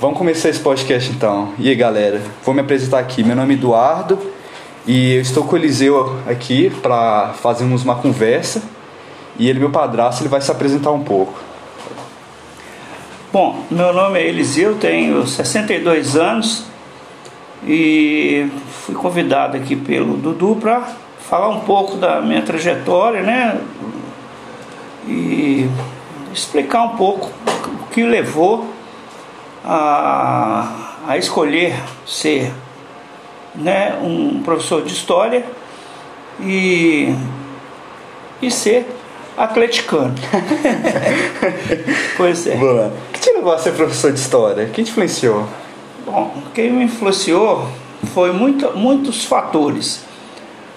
Vamos começar esse podcast então. E aí, galera? Vou me apresentar aqui. Meu nome é Eduardo e eu estou com o Eliseu aqui para fazermos uma conversa. E ele, meu padrasto, ele vai se apresentar um pouco. Bom, meu nome é Eliseu, tenho 62 anos e fui convidado aqui pelo Dudu para falar um pouco da minha trajetória, né? E explicar um pouco o que levou a, a escolher ser né, um professor de história e, e ser atleticano. pois é. O que te levou a ser professor de história? Quem te influenciou? Bom, quem me influenciou foi muito, muitos fatores.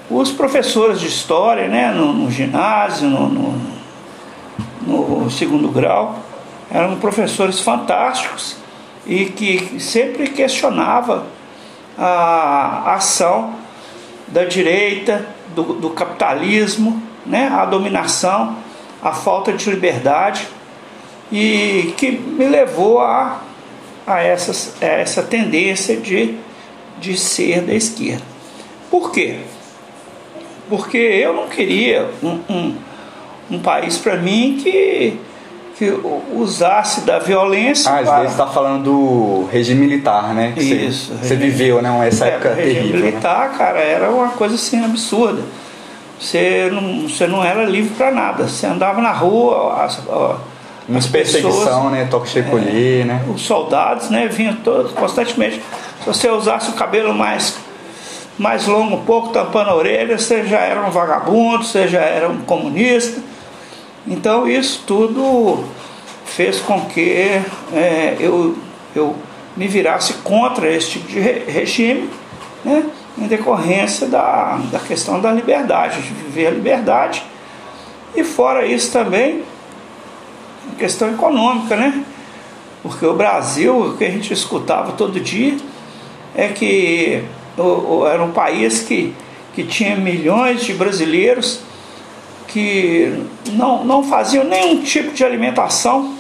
Os professores de história, né, no, no ginásio, no, no, no segundo grau, eram professores fantásticos e que sempre questionava a ação da direita, do, do capitalismo, né, a dominação, a falta de liberdade e que me levou a, a, essas, a essa tendência de, de ser da esquerda. Por quê? Porque eu não queria um, um, um país para mim que que usasse da violência. Ah, para... você está falando do regime militar, né? Isso. Você, regime... viveu, né? Essa é, época o regime terrível. Né? militar, né? cara, era uma coisa assim absurda. Você não, você não era livre para nada. Você andava na rua, as, uma perseguição, né? Toque recolher, é, né? Os soldados, né? Vinham todos constantemente. Se você usasse o cabelo mais mais longo, um pouco tampando a orelha, você já era um vagabundo, você já era um comunista então isso tudo fez com que é, eu, eu me virasse contra esse tipo de regime, né, em decorrência da, da questão da liberdade, de viver a liberdade. E fora isso também, questão econômica, né? Porque o Brasil, o que a gente escutava todo dia, é que o, o, era um país que, que tinha milhões de brasileiros que não, não faziam nenhum tipo de alimentação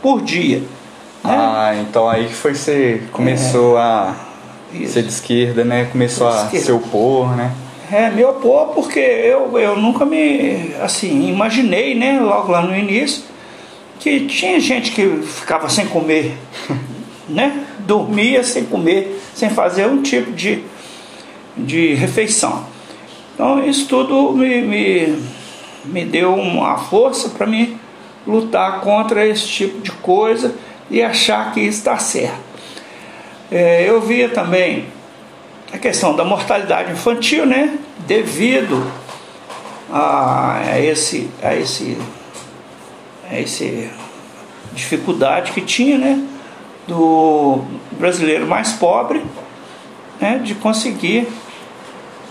por dia. Né? Ah, então aí que foi você começou é, a isso. ser de esquerda, né? Começou a se opor, né? É, me opor porque eu, eu nunca me assim, imaginei, né, logo lá no início, que tinha gente que ficava sem comer, né? Dormia sem comer, sem fazer um tipo de, de refeição. Então isso tudo me, me, me deu uma força para mim lutar contra esse tipo de coisa e achar que está certo. É, eu via também a questão da mortalidade infantil, né? Devido a esse, a esse, a esse dificuldade que tinha, né? Do brasileiro mais pobre, né? De conseguir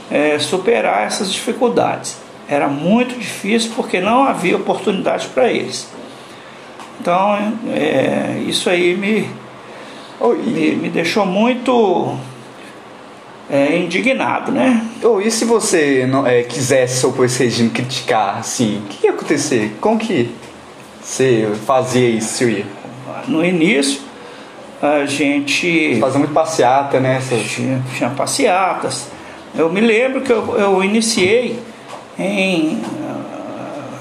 é, superar essas dificuldades. Era muito difícil porque não havia oportunidade para eles. Então, é, isso aí me, me, me deixou muito é, indignado, né? Oh, e se você não, é, quisesse opor esse regime, criticar, assim, o que ia acontecer? Como que você fazia isso, ia? No início, a gente... Fazia muito passeata, né? Tinha, tinha passeatas, eu me lembro que eu, eu iniciei em,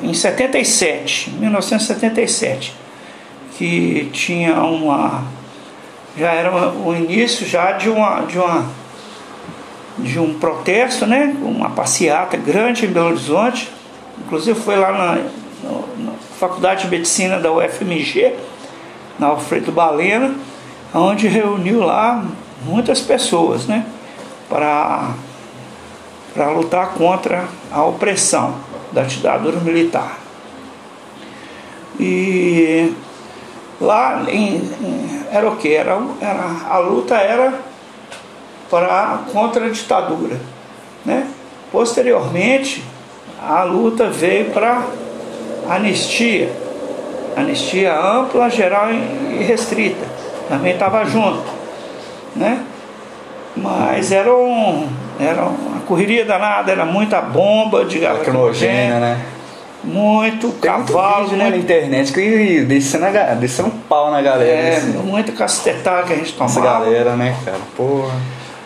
em 77, 1977, que tinha uma. Já era o início já de uma, de uma de um protesto, né? uma passeata grande em Belo Horizonte. Inclusive foi lá na, na Faculdade de Medicina da UFMG, na Alfredo Balena, onde reuniu lá muitas pessoas, né? Para para lutar contra a opressão da ditadura militar. E lá em, era o que? Era, era, a luta era para, contra a ditadura. Né? Posteriormente, a luta veio para anistia, anistia ampla, geral e restrita. Também estava junto. Né? Mas era um, era uma correria danada, era muita bomba de lacrimogênea, né? Muito Tem cavalo, muito vídeo, né, na muito, internet que descendo um pau na galera. é, assim, muita cacetetada que a gente essa tomava. galera, né, cara? Porra.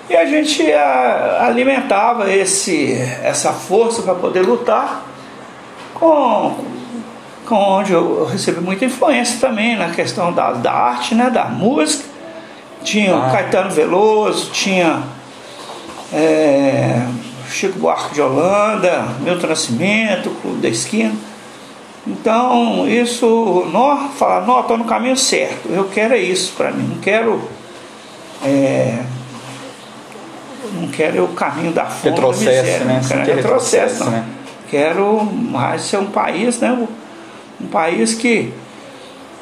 E a gente a, alimentava esse, essa força para poder lutar com, com onde eu recebi muita influência também na questão da, da arte, né, da música. Tinha o Ah. Caetano Veloso, tinha é, Chico Buarque de Holanda, Milton Nascimento, Clube da Esquina. Então, isso, nós falar, não, estou no caminho certo, eu quero é isso para mim, não quero é, não quero o caminho da fome, Retrocesso, da miséria, né? não quero retrocesso, retrocesso, não. né? Quero mais ser um país, né? Um país que,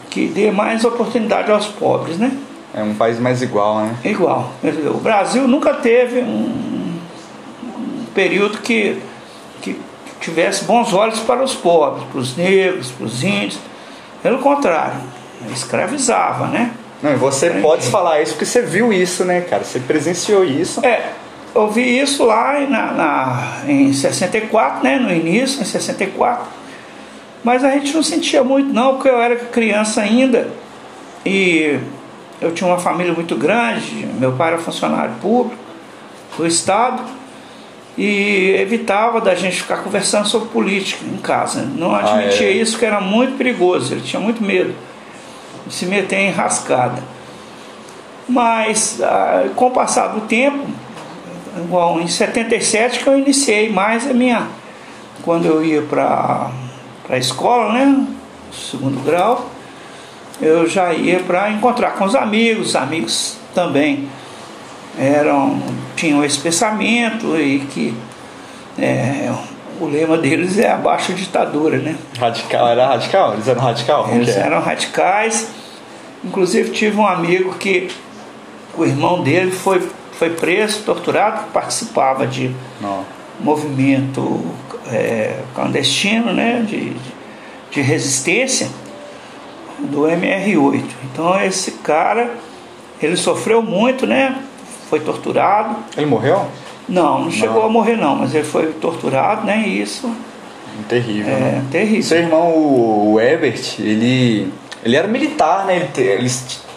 que dê mais oportunidade aos pobres, né? É um país mais igual, né? Igual. O Brasil nunca teve um, um período que, que tivesse bons olhos para os pobres, para os negros, para os índios. Pelo contrário, escravizava, né? Não, e você Entendi. pode falar isso porque você viu isso, né, cara? Você presenciou isso. É, eu vi isso lá na, na- em 64, né? No início, em 64. Mas a gente não sentia muito não, porque eu era criança ainda e eu tinha uma família muito grande, meu pai era funcionário público do Estado e evitava da gente ficar conversando sobre política em casa. Não admitia é. isso, que era muito perigoso, ele tinha muito medo de se meter em rascada. Mas ah, com o passar do tempo, igual em 77 que eu iniciei mais a minha. Quando eu ia para a escola, né? Segundo grau, eu já ia para encontrar com os amigos, os amigos também eram, tinham esse pensamento e que é, o lema deles é abaixo a ditadura, né? Radical, era radical? Eles eram radical? Eles é? eram radicais. Inclusive tive um amigo que o irmão dele foi, foi preso, torturado, participava de Não. movimento é, clandestino, né, de, de resistência do MR8. Então esse cara, ele sofreu muito, né? Foi torturado. Ele morreu? Não, não chegou Não. a morrer não, mas ele foi torturado, né? E isso Terrível. é né? terrível. Seu irmão, o Ebert, ele, ele era militar, né? Ele, te- ele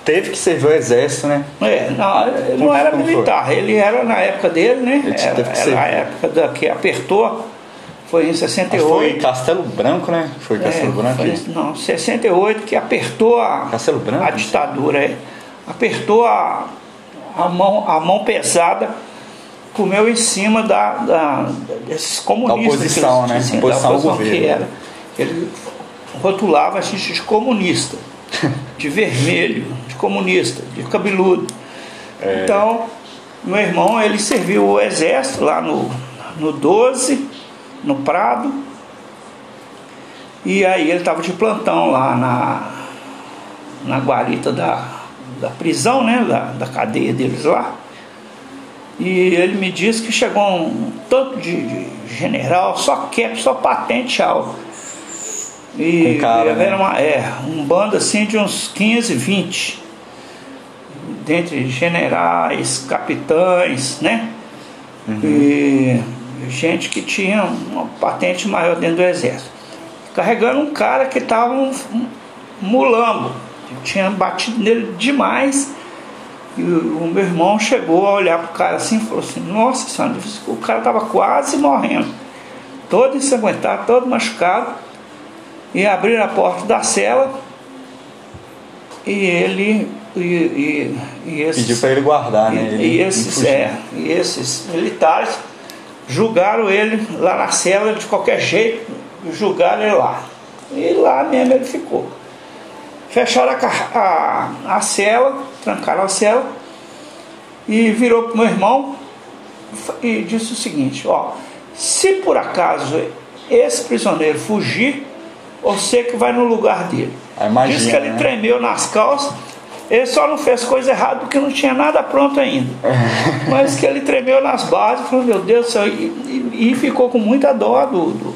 teve que servir o exército, né? É, não, ele não era como foi? militar, ele era na época dele, né? Ele Era, teve que era ser- a época da, que apertou, foi em Acho que 68. Foi Castelo Branco, né? Foi É, Castelo Branco? foi- não, 68 que apertou a, Castelo Branco? a ditadura, é. apertou a, a, mão, a mão pesada, comeu em cima da, da- desses comunistas. Da oposição, que eles né? Oposição da ao oposição que governo. era. Ele rotulava a gente de comunista, de vermelho, de comunista, de cabeludo. É. Então, meu irmão, ele serviu o exército lá no, no 12, no Prado. E aí ele estava de plantão lá na, na guarita da, da prisão, né? Da, da cadeia deles lá. E ele me disse que chegou um tanto de, de general, só cap, só patente alta. E Com cara, era né? uma, é, um bando assim de uns 15, 20. Dentre generais, capitães, né? E gente que tinha uma patente maior dentro do exército. Carregando um cara que estava um, um mulambo. Tinha batido nele demais. E o, o meu irmão chegou a olhar pro cara assim e falou assim, nossa senhora, o cara estava quase morrendo. Todo ensanguentado, todo machucado. E abriram a porta da cela e ele e, e, e esses, Pediu pra ele guardar, né? Ele e esses, é, e esses militares julgaram ele lá na cela de qualquer jeito, julgaram ele lá. E lá mesmo ele ficou. Fecharam a, a, a cela, trancaram a cela e virou para o meu irmão e disse o seguinte, ó, se por acaso esse prisioneiro fugir, você que vai no lugar dele. Ah, imagina, Diz que ele né? tremeu nas calças, ele só não fez coisa errada porque não tinha nada pronto ainda. Mas que ele tremeu nas bases, falou, meu Deus do céu, e, e- e ficou com muita dó do, do,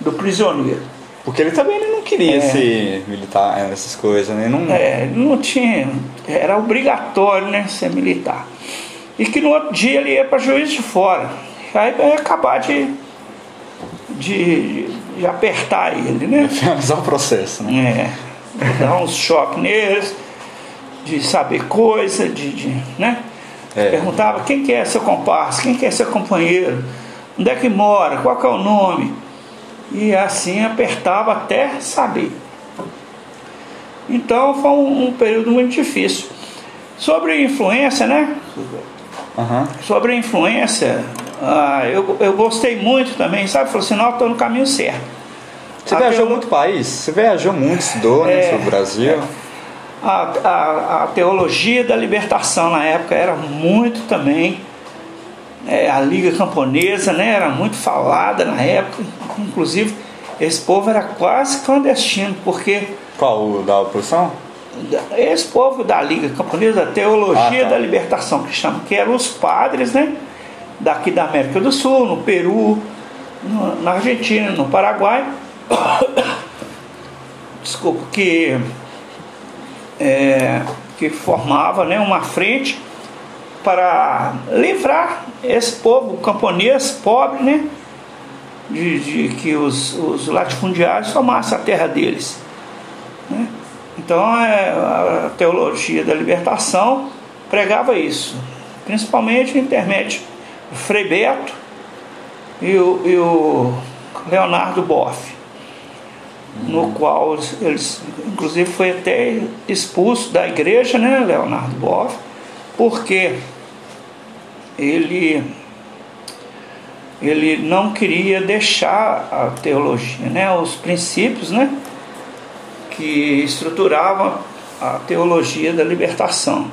do prisioneiro. Porque ele também ele não queria É. ser militar, essas coisas, né? Não, É, ele não tinha, era obrigatório né, ser militar. E que no outro dia ele ia para juiz de fora. Aí ia acabar de, de, de apertar ele, né? Finalizar o processo, né? É, dar uns choques neles, de saber coisa, de, de né? É. Perguntava quem que é seu comparsa, quem que é seu companheiro, onde é que mora, qual que é o nome. E assim apertava até saber. Então foi um, um período muito difícil. Sobre influência, né? Uhum. Sobre a influência, ah, eu, eu gostei muito também, sabe? Falei assim, não, estou no caminho certo. Você Até viajou muito país, você viajou muito, estudou né, é, no Brasil. É. A, a, a, teologia da libertação na época era muito também. É, a Liga Camponesa né, era muito falada na época, inclusive esse povo era quase clandestino, porque. Qual? O da oposição? Esse povo da Liga Camponesa, da Teologia ah, tá. da Libertação, que chama, que eram os padres, né? Daqui da América do Sul, no Peru, no, na Argentina, no Paraguai. Desculpa, que, é, que formava né, uma frente para livrar esse povo camponês pobre, né? De, de que os, os latifundiários tomassem a terra deles. Né? Então é, a teologia da libertação pregava isso, principalmente intermédio Frei Beto e o, e o Leonardo Boff, no qual eles, inclusive foi até expulso da igreja, né, Leonardo Boff, porque ele ele não queria deixar a teologia, né, os princípios, né, que estruturava a teologia da libertação,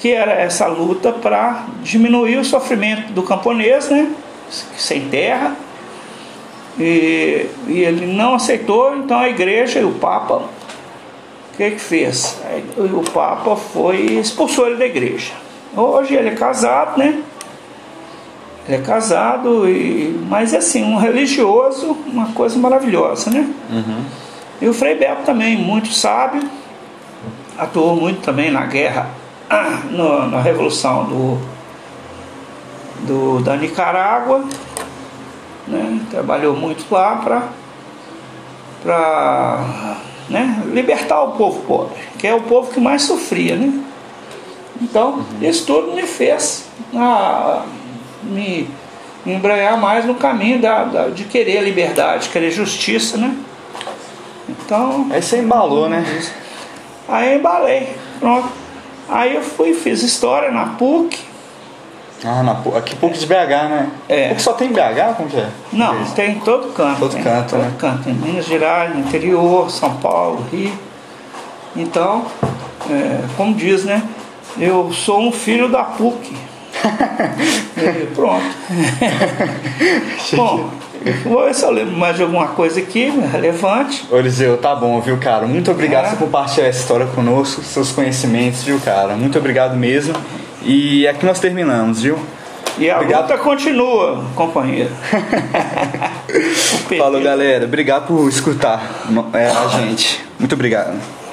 que era essa luta para diminuir o sofrimento do camponês, né, sem terra, e, e, ele não aceitou, então a igreja e o Papa, o que que fez? O Papa foi expulsou ele da igreja. Hoje ele é casado, né? Ele é casado, e, mas assim, um religioso, uma coisa maravilhosa, né? Uhum. E o Frei Beto também, muito sábio, atuou muito também na guerra, no, na revolução do, do, da Nicarágua, né? trabalhou muito lá para né? libertar o povo pobre, que é o povo que mais sofria. Né? Então, uhum. isso tudo me fez ah, me, embranhar mais no caminho da, da, de querer a liberdade, querer justiça, né? Então. Aí você embalou, né? Aí eu embalei. Pronto. Aí eu fui, fiz história na PUC. Ah, na. Aqui PUC de BH, né? É. PUC só tem BH? Como que é? Não, tem em todo canto. Todo canto, todo né? canto. Em Minas Gerais, no interior, São Paulo, Rio. Então, é, como diz, né? Eu sou um filho da PUC. e pronto. Bom, Vou ver se eu lembro mais de alguma coisa aqui relevante. Eliseu, tá bom, viu, cara? Muito obrigado é. por compartilhar essa história conosco, seus conhecimentos, viu, cara? Muito obrigado mesmo. E aqui nós terminamos, viu? E a obrigado. luta continua, companheiro. Falou, galera. Obrigado por escutar é, a gente. Muito obrigado.